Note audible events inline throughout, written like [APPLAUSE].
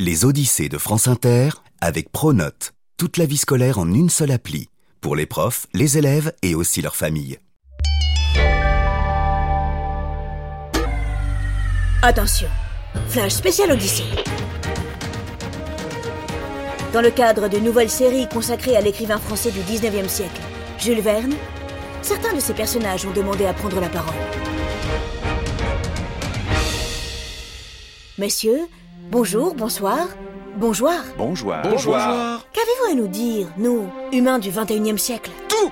Les Odyssées de France Inter avec Pronote. Toute la vie scolaire en une seule appli. Pour les profs, les élèves et aussi leurs familles. Attention, flash spécial Odyssée. Dans le cadre de nouvelles séries consacrées à l'écrivain français du 19e siècle, Jules Verne, certains de ses personnages ont demandé à prendre la parole. Messieurs, bonjour, bonsoir, bonjour. Bonjour. Bonjour. Qu'avez-vous à nous dire, nous, humains du 21e siècle? Tout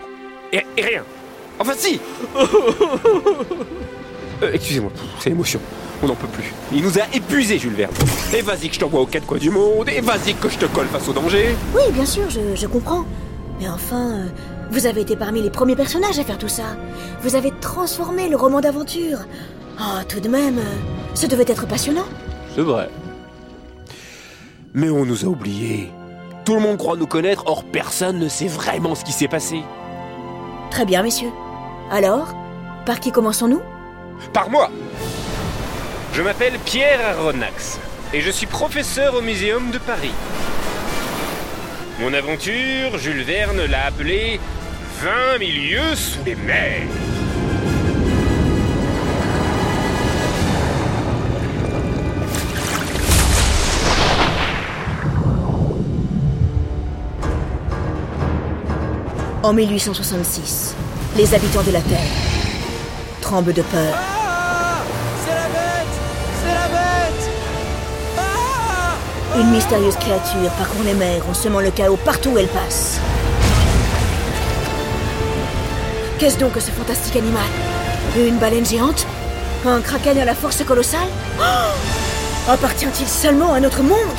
et, et rien. Enfin si [LAUGHS] Euh, Excusez-moi, c'est l'émotion. On n'en peut plus. Il nous a épuisés, Jules Verne. Et vas-y que je t'envoie aux quatre coins du monde, et vas-y que je te colle face au danger. Oui, bien sûr, je, je comprends. Mais enfin, euh, vous avez été parmi les premiers personnages à faire tout ça. Vous avez transformé le roman d'aventure. Ah, tout de même, euh, ce devait être passionnant. C'est vrai. Mais on nous a oubliés. Tout le monde croit nous connaître, or personne ne sait vraiment ce qui s'est passé. Très bien, messieurs. Alors, par qui commençons-nous? Par moi Je m'appelle Pierre Aronnax et je suis professeur au Muséum de Paris. Mon aventure, Jules Verne l'a appelée 20 milieux sous les mers. En 1866, les habitants de la Terre tremblent de peur. C'est la bête C'est la bête. Ah Une mystérieuse créature parcourt les mers en semant le chaos partout où elle passe. Qu'est-ce donc que ce fantastique animal? Une baleine géante? Un kraken à la force colossale? Oh [GASPS] Appartient-il seulement à notre monde?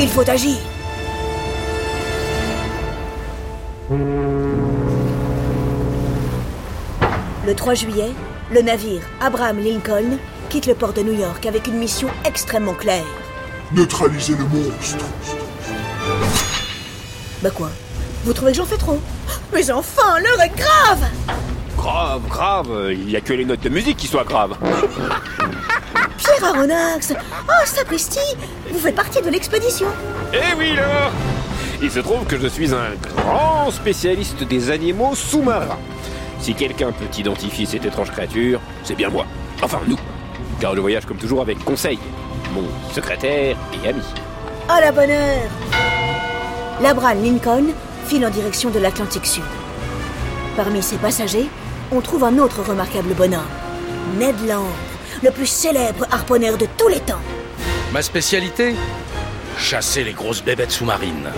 Il faut agir Le 3 juillet, le navire Abraham Lincoln quitte le port de New York avec une mission extrêmement claire. Neutraliser le monstre. Bah quoi? Vous trouvez que j'en fais trop? Mais enfin, l'heure est grave Grave, grave, il y a que les notes de musique qui soient graves. [LAUGHS] Pierre Aronnax Oh, sapristi Vous faites partie de l'expédition Eh oui alors Il se trouve que je suis un grand spécialiste des animaux sous-marins. Si quelqu'un peut identifier cette étrange créature, c'est bien moi. Enfin, nous. Car je voyage comme toujours avec Conseil, mon secrétaire et ami. À la bonne heure L'Abraham Lincoln file en direction de l'Atlantique Sud. Parmi ses passagers, on trouve un autre remarquable bonhomme, Ned Land, le plus célèbre harponneur de tous les temps. Ma spécialité Chasser les grosses bébêtes sous-marines.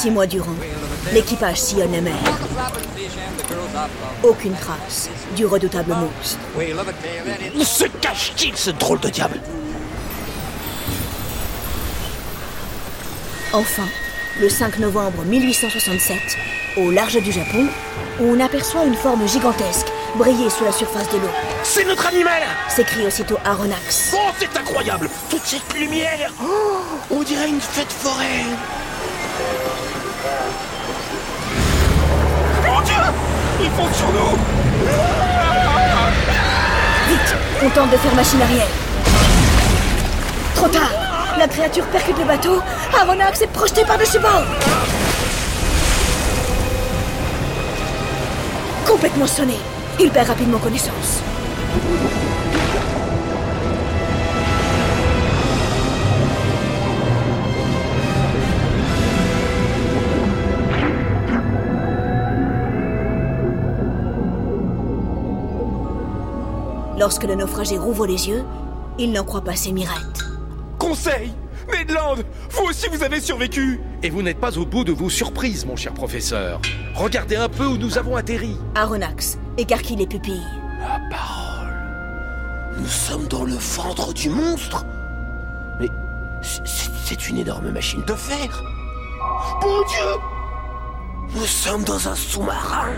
Six mois durant, l'équipage sillonne la mer. Aucune trace du redoutable monstre. Où se cache-t-il ce drôle de diable? Enfin, le 5 novembre 1867, au large du Japon, on aperçoit une forme gigantesque briller sous la surface de l'eau. C'est notre animal S'écrie aussitôt Aronnax. Oh, c'est incroyable Toute cette lumière Oh, On dirait une fête foraine Mon Dieu Ils font sur nous. Vite, on tente de faire machine arrière. Trop tard. La créature percute le bateau, Aronnax est projeté par-dessus bord. Complètement sonné, il perd rapidement connaissance. Lorsque le naufragé rouvre les yeux, il n'en croit pas ses mirettes. Conseil Ned Land Vous aussi vous avez survécu Et vous n'êtes pas au bout de vos surprises, mon cher professeur. Regardez un peu où nous avons atterri. Aronnax écarquille les pupilles. La parole Nous sommes dans le ventre du monstre Mais c'est- une énorme machine de fer Mon Dieu Nous sommes dans un sous-marin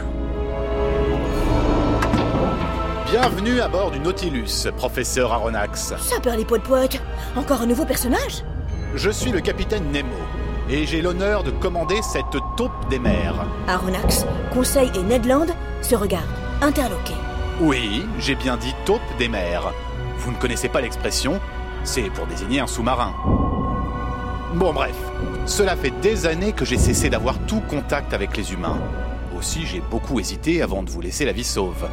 Bienvenue à bord du Nautilus, professeur Aronnax. Ça perd les pots de poète. Encore un nouveau personnage Je suis le capitaine Nemo, et j'ai l'honneur de commander cette taupe des mers. Aronnax, Conseil et Ned Land se regardent, interloqués. Oui, j'ai bien dit taupe des mers. Vous ne connaissez pas l'expression C'est pour désigner un sous-marin. Bon bref, cela fait des années que j'ai cessé d'avoir tout contact avec les humains. Aussi j'ai beaucoup hésité avant de vous laisser la vie sauve.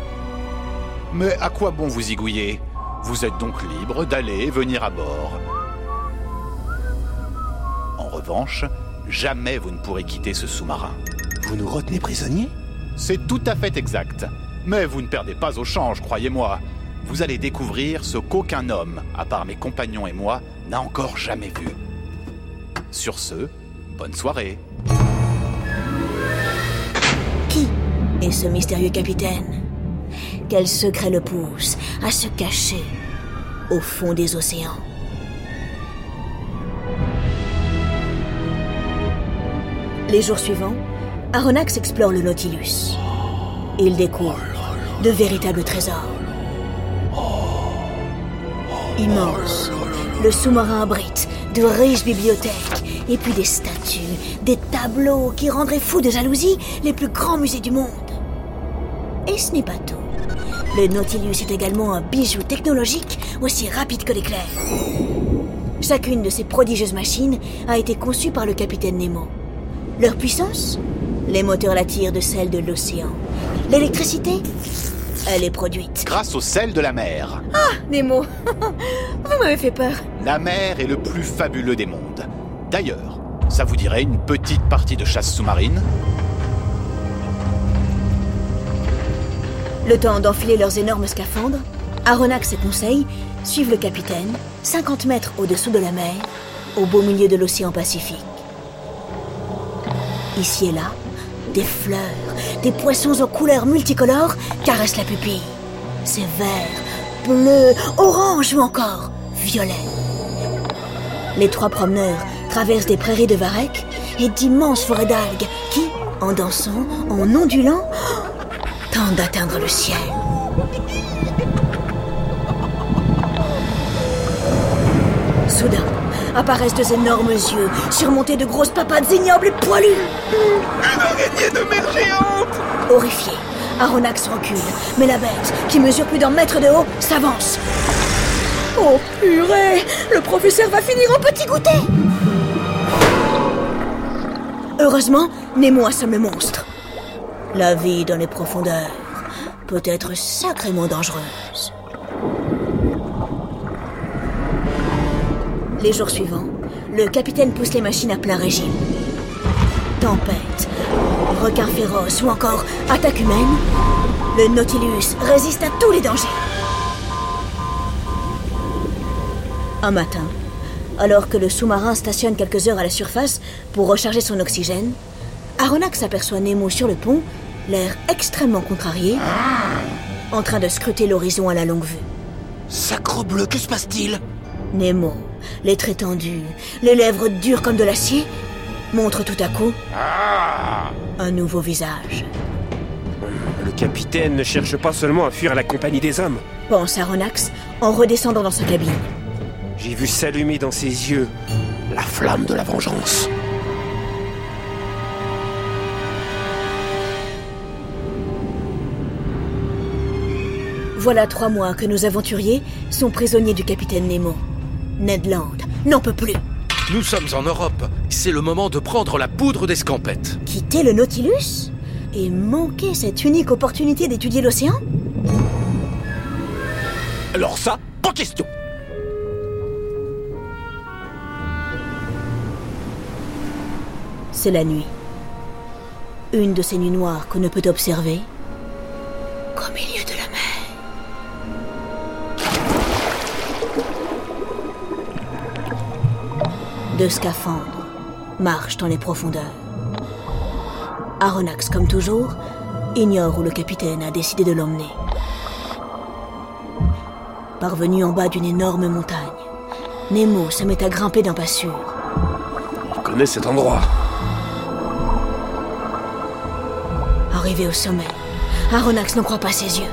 Mais à quoi bon vous zigouiller? Vous êtes donc libre d'aller et venir à bord. En revanche, jamais vous ne pourrez quitter ce sous-marin. Vous nous retenez prisonniers? C'est tout à fait exact. Mais vous ne perdez pas au change, croyez-moi. Vous allez découvrir ce qu'aucun homme, à part mes compagnons et moi, n'a encore jamais vu. Sur ce, bonne soirée. Qui est ce mystérieux capitaine? Quel secret le pousse à se cacher au fond des océans? Les jours suivants, Aronnax explore le Nautilus. Il découvre de véritables trésors. Immense, le sous-marin abrite de riches bibliothèques et puis des statues, des tableaux qui rendraient fous de jalousie les plus grands musées du monde. Et ce n'est pas tout. Le Nautilus est également un bijou technologique aussi rapide que l'éclair. Chacune de ces prodigieuses machines a été conçue par le capitaine Nemo. Leur puissance? Les moteurs la tirent de celle de l'océan. L'électricité? Elle est produite. Grâce au sel de la mer. Nemo, [LAUGHS] vous m'avez fait peur. La mer est le plus fabuleux des mondes. D'ailleurs, ça vous dirait une petite partie de chasse sous-marine? Le temps d'enfiler leurs énormes scaphandres, Aronnax et Conseil suivent le capitaine, 50 mètres au-dessous de la mer, au beau milieu de l'océan Pacifique. Ici et là, des fleurs, des poissons aux couleurs multicolores caressent la pupille. C'est vert, bleu, orange ou encore violet. Les trois promeneurs traversent des prairies de varech et d'immenses forêts d'algues qui, en dansant, en ondulant, d'atteindre le ciel. Soudain, apparaissent deux énormes yeux, surmontés de grosses papates ignobles et poilues. Une araignée de mer géante Horrifié, Aronnax recule, mais la bête, qui mesure plus d'un mètre de haut, s'avance. Oh purée Le professeur va finir en petit goûter Heureusement, Nemo assomme le monstre. La vie dans les profondeurs peut être sacrément dangereuse. Les jours suivants, le capitaine pousse les machines à plein régime. Tempête, requins féroces ou encore attaque humaine, le Nautilus résiste à tous les dangers. Un matin, alors que le sous-marin stationne quelques heures à la surface pour recharger son oxygène, Aronnax aperçoit Nemo sur le pont, l'air extrêmement contrarié, en train de scruter l'horizon à la longue vue. Sacre bleu, que se passe-t-il? Nemo, les traits tendus, les lèvres dures comme de l'acier, montre tout à coup un nouveau visage. Le capitaine ne cherche pas seulement à fuir la compagnie des hommes. Pense Aronnax en redescendant dans sa cabine. J'ai vu s'allumer dans ses yeux la flamme de la vengeance. Voilà trois mois que nos aventuriers sont prisonniers du capitaine Nemo. Ned Land n'en peut plus. Nous sommes en Europe. C'est le moment de prendre la poudre d'escampette. Quitter le Nautilus Et manquer cette unique opportunité d'étudier l'océan? Alors ça, pas question C'est la nuit. Une de ces nuits noires qu'on ne peut observer qu'au milieu de la Deux scaphandres marchent dans les profondeurs. Aronnax, comme toujours, ignore où le capitaine a décidé de l'emmener. Parvenu en bas d'une énorme montagne, Nemo se met à grimper d'un pas sûr. Je connais cet endroit. Arrivé au sommet, Aronnax n'en croit pas ses yeux.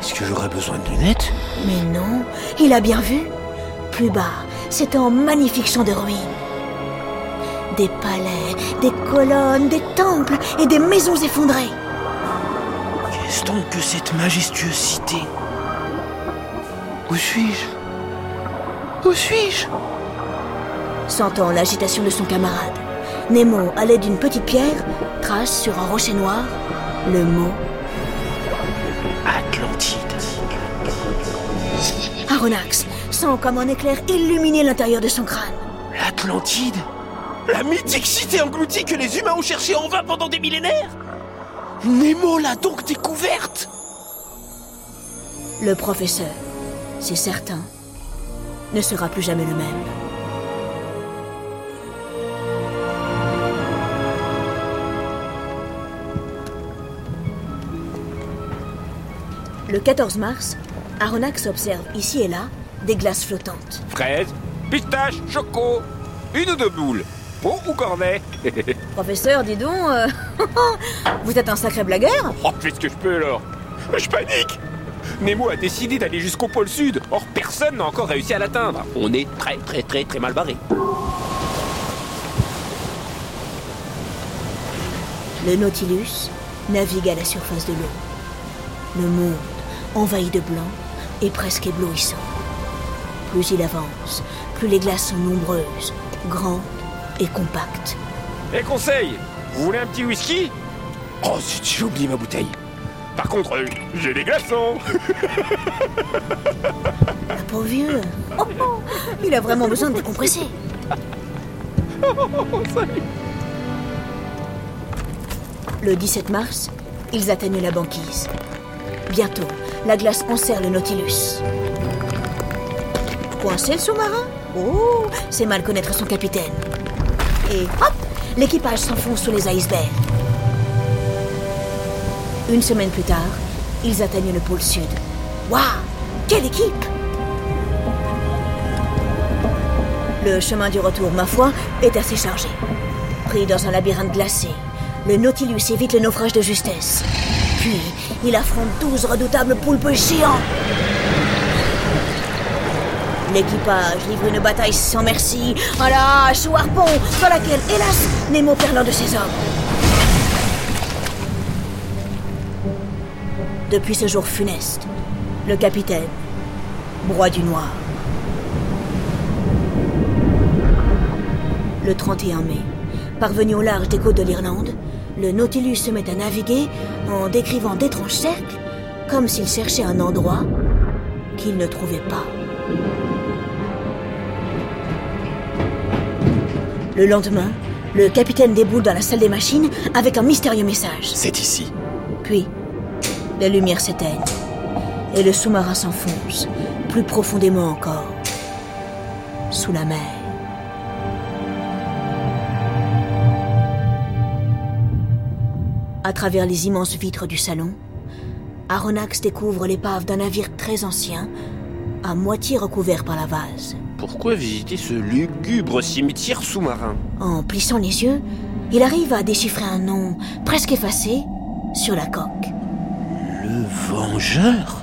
Est-ce que j'aurais besoin de lunettes? Mais non, il a bien vu. Plus bas, c'est un magnifique champ de ruines. Des palais, des colonnes, des temples et des maisons effondrées. Qu'est-ce donc que cette majestueusité Où suis-je? Où suis-je? Sentant l'agitation de son camarade, Nemo, à l'aide d'une petite pierre, trace sur un rocher noir le mot Atlantide. Aronnax sent comme un éclair illuminer l'intérieur de son crâne. L'Atlantide La mythique cité engloutie que les humains ont cherché en vain pendant des millénaires Nemo l'a donc découverte Le professeur, c'est certain, ne sera plus jamais le même. Le 14 mars, Aronnax observe ici et là des glaces flottantes. Fraise, pistache, choco, une ou deux boules, pot ou cornet [LAUGHS] Professeur, dis donc, euh, [LAUGHS] vous êtes un sacré blagueur Oh, fais ce que je peux alors Je panique Nemo a décidé d'aller jusqu'au pôle sud, or personne n'a encore réussi à l'atteindre. On est très très très très mal barré. Le Nautilus navigue à la surface de l'eau. Le monde, envahi de blanc, est presque éblouissant. Plus il avance, plus les glaces sont nombreuses, grandes et compactes. Et conseil Vous voulez un petit whisky? Oh zut, j'ai oublié ma bouteille. Par contre, euh, j'ai des glaçons La pauvre vieux Oh, oh, Il a vraiment besoin de décompresser Le 17 mars, ils atteignent la banquise. Bientôt, la glace enserre le Nautilus. Coincé le sous-marin Oh, c'est mal connaître son capitaine. Et hop, l'équipage s'enfonce sous les icebergs. Une semaine plus tard, ils atteignent le pôle sud. Waouh Quelle équipe Le chemin du retour, ma foi, est assez chargé. Pris dans un labyrinthe glacé, le Nautilus évite le naufrage de justesse. Puis, il affronte douze redoutables poulpes géants. L'équipage livre une bataille sans merci à la hache ou harpon, dans laquelle, hélas, Nemo perd l'un de ses hommes. Depuis ce jour funeste, le capitaine broie du noir. Le 31 mai, parvenu au large des côtes de l'Irlande, le Nautilus se met à naviguer en décrivant d'étranges cercles, comme s'il cherchait un endroit qu'il ne trouvait pas. Le lendemain, le capitaine déboule dans la salle des machines avec un mystérieux message. C'est ici. Puis, les lumières s'éteignent et le sous-marin s'enfonce, plus profondément encore, sous la mer. À travers les immenses vitres du salon, Aronnax découvre l'épave d'un navire très ancien, à moitié recouvert par la vase. Pourquoi visiter ce lugubre cimetière sous-marin? En plissant les yeux, il arrive à déchiffrer un nom presque effacé sur la coque. Le Vengeur?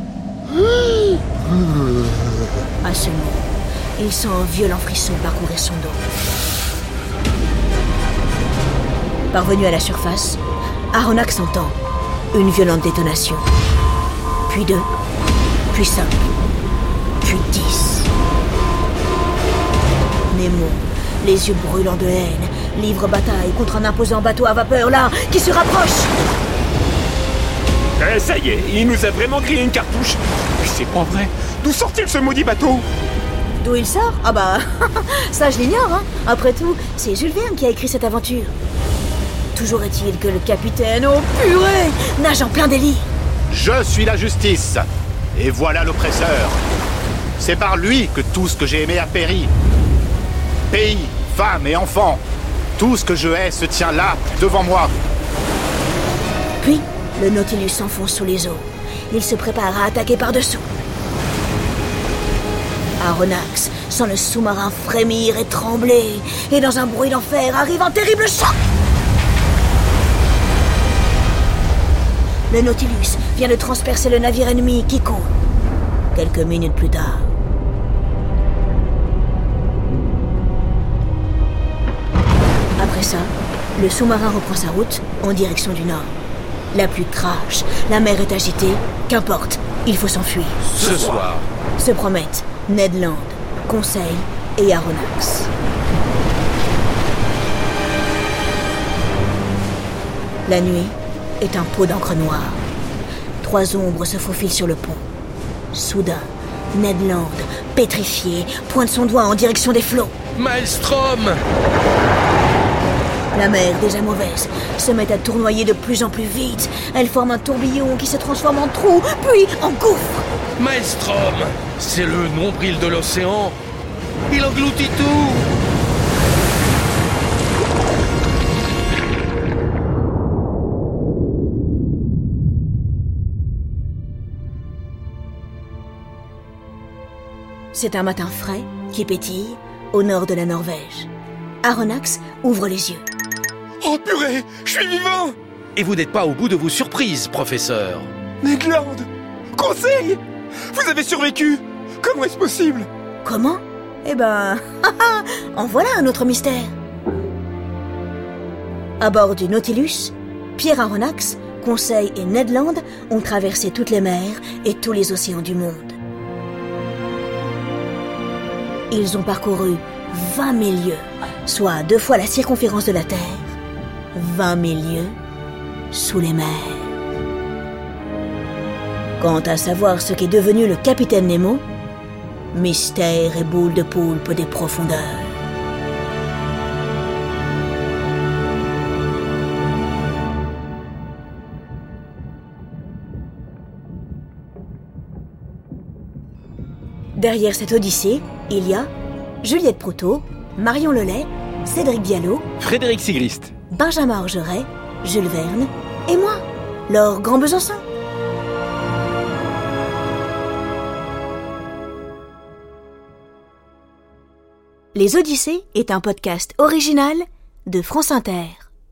À ce mot, il sent un violent frisson parcourir son dos. Parvenu à la surface, Aronnax entend une violente détonation. Puis deux, puis cinq, dix. Nemo, les yeux brûlants de haine, livre bataille contre un imposant bateau à vapeur là qui se rapproche. Eh, ça y est, il nous a vraiment grillé une cartouche Mais c'est pas vrai D'où sort-il ce maudit bateau? D'où il sort? Ah bah, [LAUGHS] ça je l'ignore, hein. Après tout, c'est Jules Verne qui a écrit cette aventure. Toujours est-il que le capitaine, oh purée, nage en plein délire. Je suis la justice. Et voilà l'oppresseur. C'est par lui que tout ce que j'ai aimé a péri. Pays, femmes et enfants. Tout ce que je hais se tient là, devant moi. Puis, le Nautilus s'enfonce sous les eaux. Il se prépare à attaquer par-dessous. Aronnax sent le sous-marin frémir et trembler, et dans un bruit d'enfer arrive un terrible choc. Le Nautilus vient de transpercer le navire ennemi qui. Quelques minutes plus tard. Le sous-marin reprend sa route en direction du nord. La pluie crache, la mer est agitée, qu'importe, il faut s'enfuir. Ce soir, se promettent Ned Land, Conseil et Aronnax. La nuit est un pot d'encre noire. Trois ombres se faufilent sur le pont. Soudain, Ned Land, pétrifié, pointe son doigt en direction des flots. Maelstrom La mer, déjà mauvaise, se met à tournoyer de plus en plus vite. Elle forme un tourbillon qui se transforme en trou, puis en gouffre. Maelstrom C'est le nombril de l'océan Il engloutit tout C'est un matin frais qui pétille au nord de la Norvège. Aronnax ouvre les yeux. Oh purée, je suis vivant Et vous n'êtes pas au bout de vos surprises, professeur Ned Land Conseil Vous avez survécu Comment est-ce possible? Comment? Eh ben, [LAUGHS] en voilà un autre mystère. À bord du Nautilus, Pierre Aronnax, Conseil et Ned Land ont traversé toutes les mers et tous les océans du monde. Ils ont parcouru 20 000 lieues, soit deux fois la circonférence de la Terre. 20 000 lieues sous les mers. Quant à savoir ce qu'est devenu le capitaine Nemo, mystère et boule de poulpe des profondeurs. Derrière cette odyssée, il y a Juliette Proto, Marion Lelay, Cédric Diallo, Frédéric Sigrist. Benjamin Orgeret, Jules Verne et moi, Laure Grand Besançon. Les Odyssées est un podcast original de France Inter.